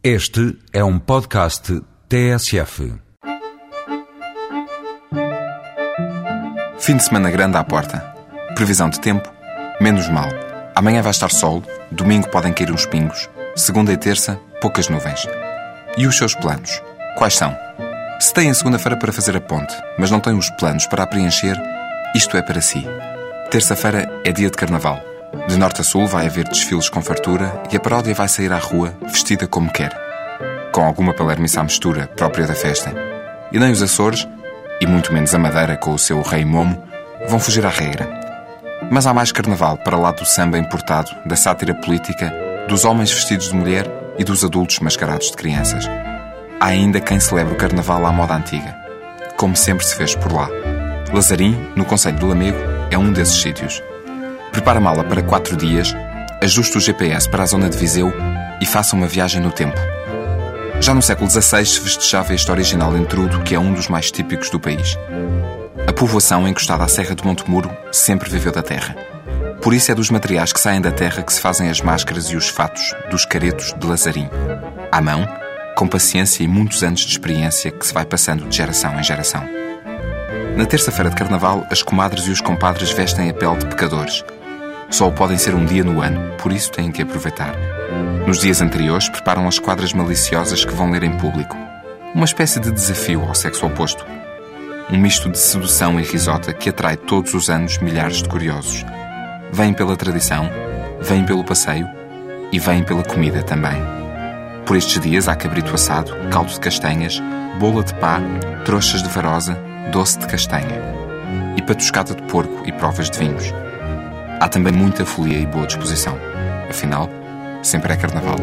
Este é um podcast TSF. Fim de semana grande à porta. Previsão de tempo? Menos mal. Amanhã vai estar sol, domingo podem cair uns pingos, segunda e terça, poucas nuvens. E os seus planos? Quais são? Se têm segunda-feira para fazer a ponte, mas não têm os planos para a preencher, isto é para si. Terça-feira é dia de carnaval. De norte a sul vai haver desfiles com fartura e a paródia vai sair à rua vestida como quer. Com alguma palermice à mistura própria da festa. E nem os Açores, e muito menos a Madeira com o seu rei momo, vão fugir à regra. Mas há mais carnaval para lá do samba importado, da sátira política, dos homens vestidos de mulher e dos adultos mascarados de crianças. Há ainda quem celebre o carnaval à moda antiga, como sempre se fez por lá. Lazarim, no Conselho de Lamego, é um desses sítios. Prepara a mala para quatro dias, ajuste o GPS para a zona de Viseu e faça uma viagem no tempo. Já no século XVI se festejava este original entrudo que é um dos mais típicos do país. A povoação encostada à Serra de Montemuro sempre viveu da terra. Por isso é dos materiais que saem da terra que se fazem as máscaras e os fatos dos caretos de Lazarim. À mão, com paciência e muitos anos de experiência que se vai passando de geração em geração. Na terça-feira de carnaval, as comadres e os compadres vestem a pele de pecadores – só podem ser um dia no ano, por isso têm que aproveitar. Nos dias anteriores, preparam as quadras maliciosas que vão ler em público. Uma espécie de desafio ao sexo oposto. Um misto de sedução e risota que atrai todos os anos milhares de curiosos. Vêm pela tradição, vêm pelo passeio e vêm pela comida também. Por estes dias há cabrito assado, caldo de castanhas, bola de pá, trouxas de varosa, doce de castanha. E patuscada de porco e provas de vinhos. Há também muita folia e boa disposição. Afinal, sempre é carnaval.